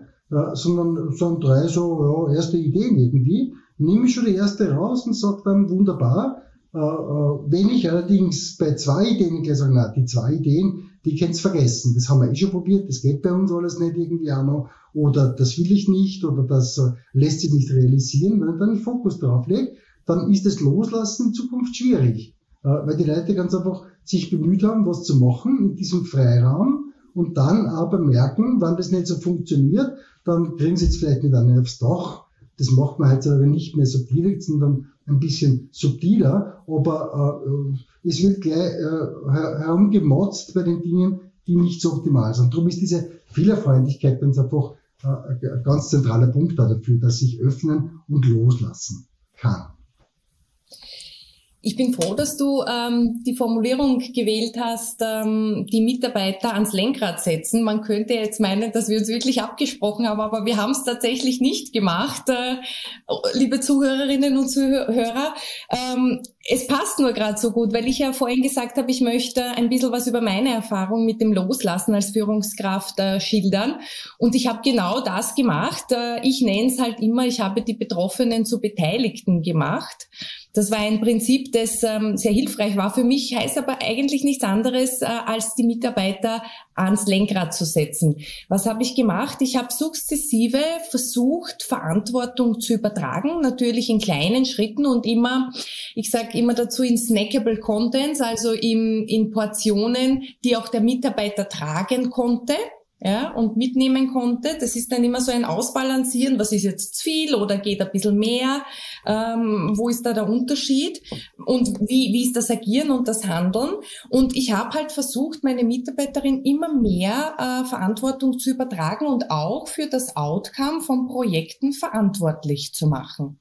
sondern sind drei so ja, erste Ideen irgendwie nehme ich schon die erste raus und sage dann wunderbar. Äh, äh, wenn ich allerdings bei zwei Ideen gleich sage, na, die zwei Ideen, die könnt's vergessen. Das haben wir eh schon probiert, das geht bei uns alles nicht irgendwie auch noch. Oder das will ich nicht oder das äh, lässt sich nicht realisieren. Wenn ich dann den Fokus drauf lege, dann ist das Loslassen in Zukunft schwierig. Äh, weil die Leute ganz einfach sich bemüht haben, was zu machen in diesem Freiraum und dann aber merken, wann das nicht so funktioniert, dann kriegen sie jetzt vielleicht nicht an aufs Dach das macht man heutzutage nicht mehr so direkt, sondern ein bisschen subtiler, aber äh, es wird gleich äh, herumgemotzt bei den Dingen, die nicht so optimal sind. Darum ist diese Fehlerfreundlichkeit ganz einfach äh, ein ganz zentraler Punkt dafür, dass ich öffnen und loslassen kann. Ich bin froh, dass du ähm, die Formulierung gewählt hast, ähm, die Mitarbeiter ans Lenkrad setzen. Man könnte jetzt meinen, dass wir uns wirklich abgesprochen haben, aber wir haben es tatsächlich nicht gemacht, äh, liebe Zuhörerinnen und Zuhörer. Ähm, es passt nur gerade so gut, weil ich ja vorhin gesagt habe, ich möchte ein bisschen was über meine Erfahrung mit dem Loslassen als Führungskraft äh, schildern. Und ich habe genau das gemacht. Äh, ich nenne es halt immer, ich habe die Betroffenen zu Beteiligten gemacht. Das war ein Prinzip, das ähm, sehr hilfreich war für mich, heißt aber eigentlich nichts anderes, äh, als die Mitarbeiter ans Lenkrad zu setzen. Was habe ich gemacht? Ich habe sukzessive versucht, Verantwortung zu übertragen, natürlich in kleinen Schritten und immer, ich sage immer dazu, in snackable Contents, also in, in Portionen, die auch der Mitarbeiter tragen konnte ja, und mitnehmen konnte. Das ist dann immer so ein Ausbalancieren, was ist jetzt zu viel oder geht ein bisschen mehr, ähm, wo ist da der Unterschied und wie, wie ist das Agieren und das Handeln. Und ich habe halt versucht, meine Mitarbeiterin immer mehr äh, Verantwortung zu übertragen und auch für das Outcome von Projekten verantwortlich zu machen.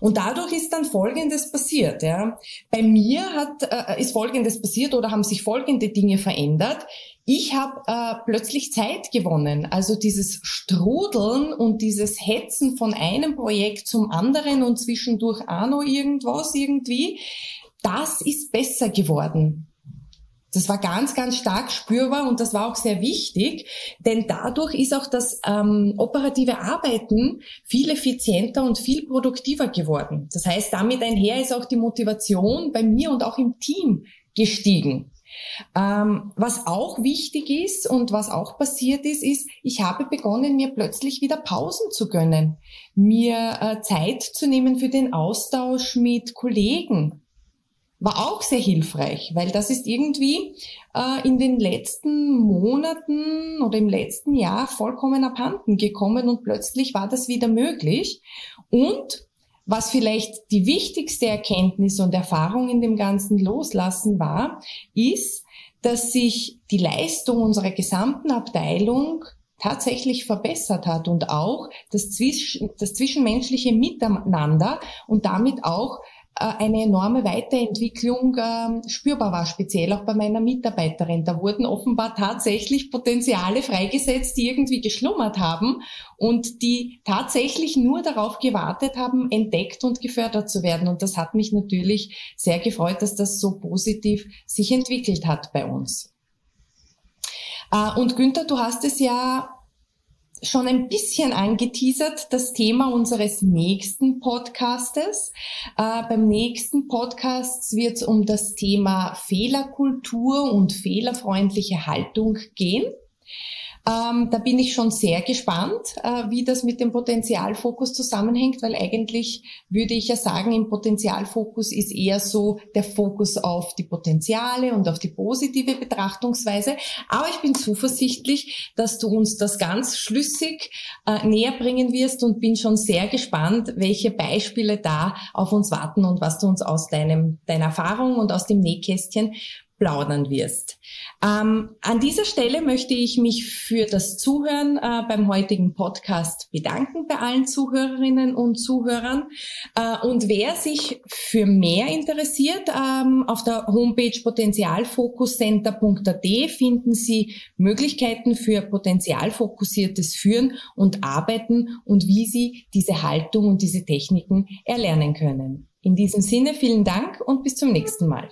Und dadurch ist dann Folgendes passiert. Ja. Bei mir hat, äh, ist Folgendes passiert oder haben sich folgende Dinge verändert. Ich habe äh, plötzlich Zeit gewonnen. Also dieses Strudeln und dieses Hetzen von einem Projekt zum anderen und zwischendurch auch noch irgendwas irgendwie, das ist besser geworden. Das war ganz, ganz stark spürbar und das war auch sehr wichtig, denn dadurch ist auch das ähm, operative Arbeiten viel effizienter und viel produktiver geworden. Das heißt, damit einher ist auch die Motivation bei mir und auch im Team gestiegen. Ähm, was auch wichtig ist und was auch passiert ist, ist, ich habe begonnen, mir plötzlich wieder Pausen zu gönnen, mir äh, Zeit zu nehmen für den Austausch mit Kollegen. War auch sehr hilfreich, weil das ist irgendwie äh, in den letzten Monaten oder im letzten Jahr vollkommen abhanden gekommen und plötzlich war das wieder möglich. Und was vielleicht die wichtigste Erkenntnis und Erfahrung in dem ganzen Loslassen war, ist, dass sich die Leistung unserer gesamten Abteilung tatsächlich verbessert hat und auch das, Zwisch das zwischenmenschliche Miteinander und damit auch eine enorme Weiterentwicklung äh, spürbar war, speziell auch bei meiner Mitarbeiterin. Da wurden offenbar tatsächlich Potenziale freigesetzt, die irgendwie geschlummert haben und die tatsächlich nur darauf gewartet haben, entdeckt und gefördert zu werden. Und das hat mich natürlich sehr gefreut, dass das so positiv sich entwickelt hat bei uns. Äh, und Günther, du hast es ja schon ein bisschen angeteasert, das Thema unseres nächsten Podcastes. Äh, beim nächsten Podcast wird es um das Thema Fehlerkultur und fehlerfreundliche Haltung gehen. Ähm, da bin ich schon sehr gespannt, äh, wie das mit dem Potenzialfokus zusammenhängt, weil eigentlich würde ich ja sagen, im Potenzialfokus ist eher so der Fokus auf die Potenziale und auf die positive Betrachtungsweise. Aber ich bin zuversichtlich, dass du uns das ganz schlüssig äh, näher bringen wirst und bin schon sehr gespannt, welche Beispiele da auf uns warten und was du uns aus deinem, deiner Erfahrung und aus dem Nähkästchen plaudern wirst. Ähm, an dieser Stelle möchte ich mich für das Zuhören äh, beim heutigen Podcast bedanken bei allen Zuhörerinnen und Zuhörern. Äh, und wer sich für mehr interessiert, ähm, auf der Homepage potenzialfokuscenter.at finden Sie Möglichkeiten für potenzialfokussiertes Führen und Arbeiten und wie Sie diese Haltung und diese Techniken erlernen können. In diesem Sinne vielen Dank und bis zum nächsten Mal.